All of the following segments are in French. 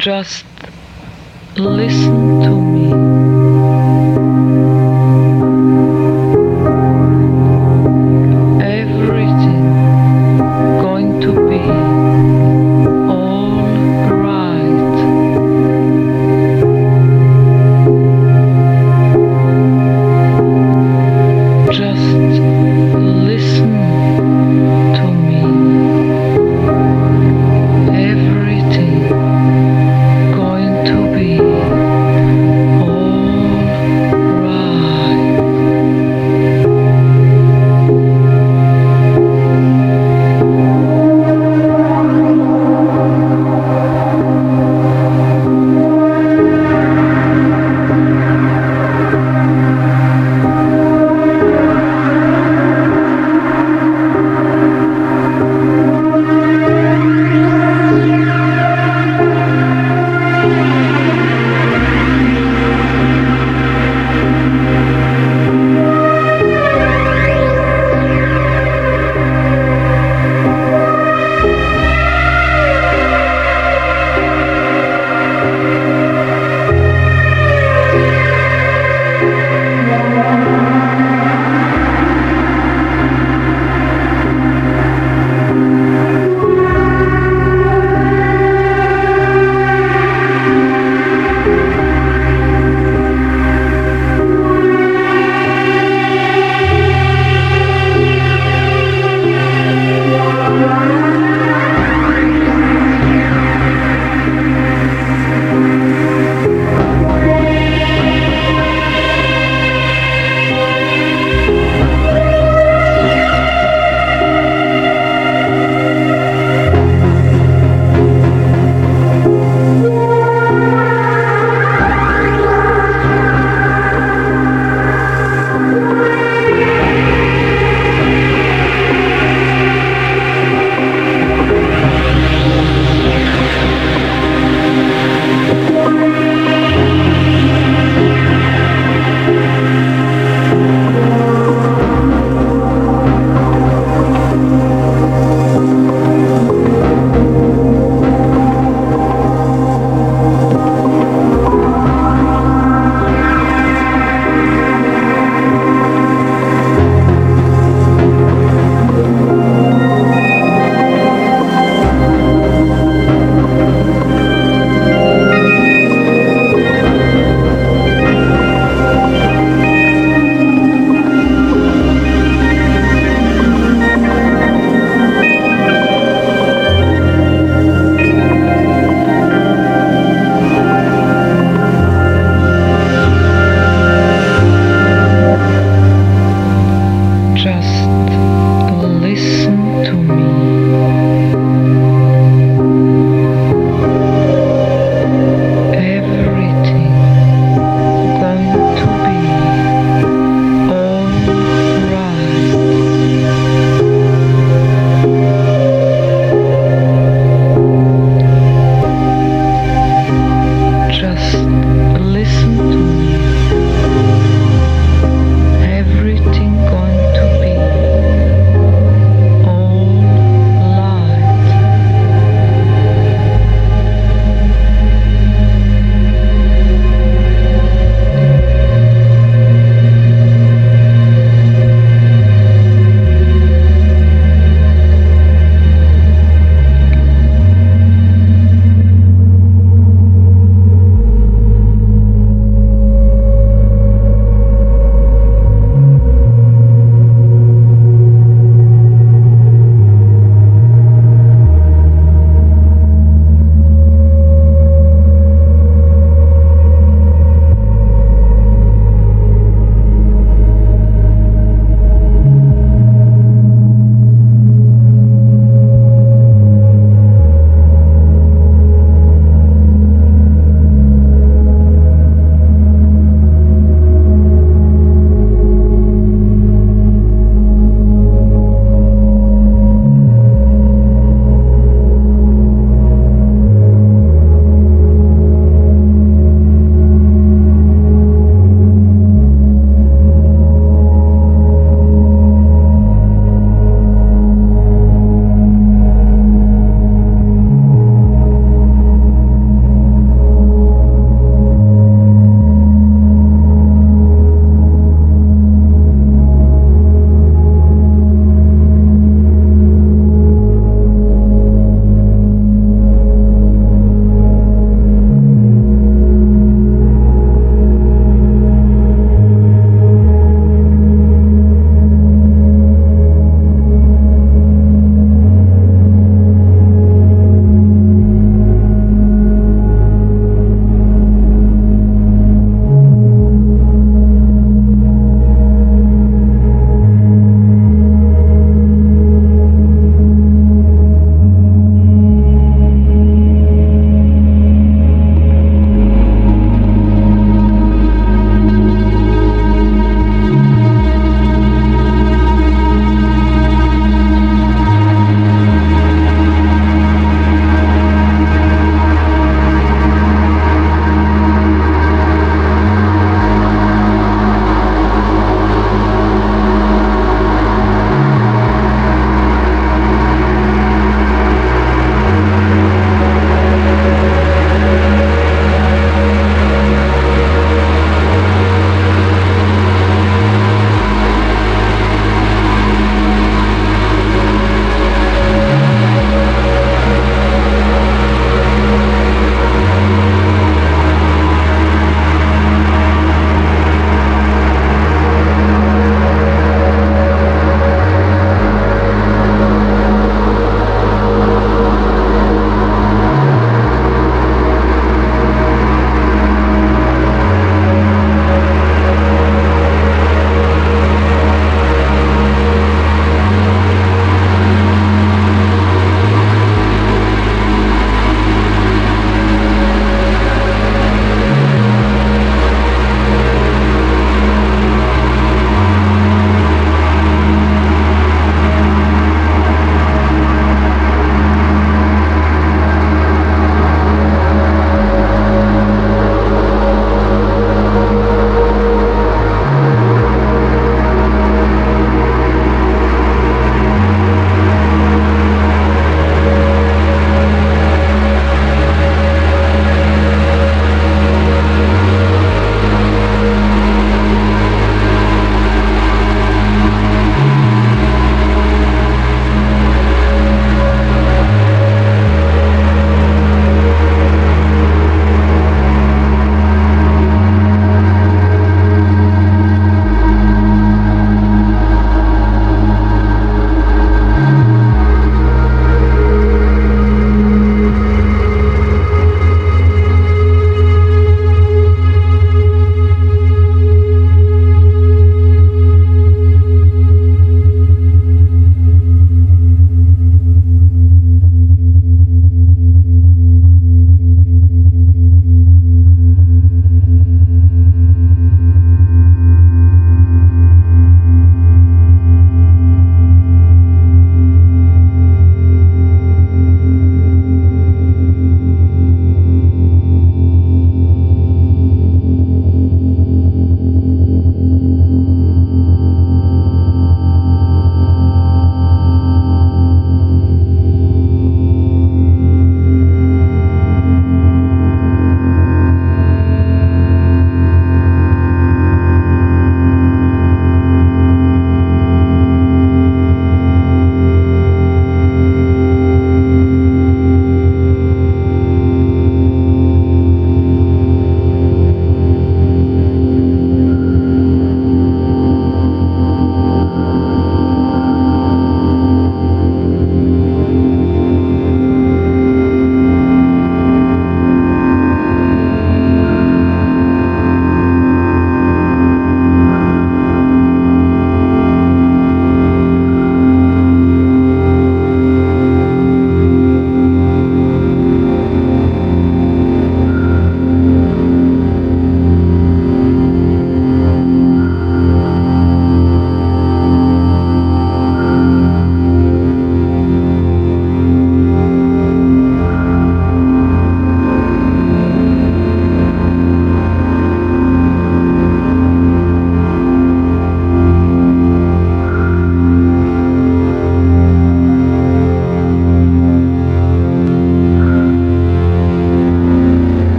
Just listen to me.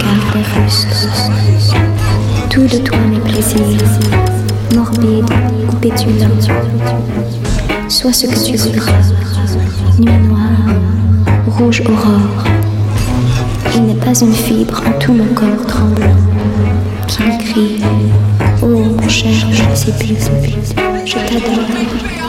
regarde reste. Tout de toi mes plaisirs, morbide ou pétulant. Sois ce que tu voudras, nuit noire, rouge aurore. Il n'est pas une fibre en tout mon corps tremblant qui m'écrit Oh mon cher, je t'adore.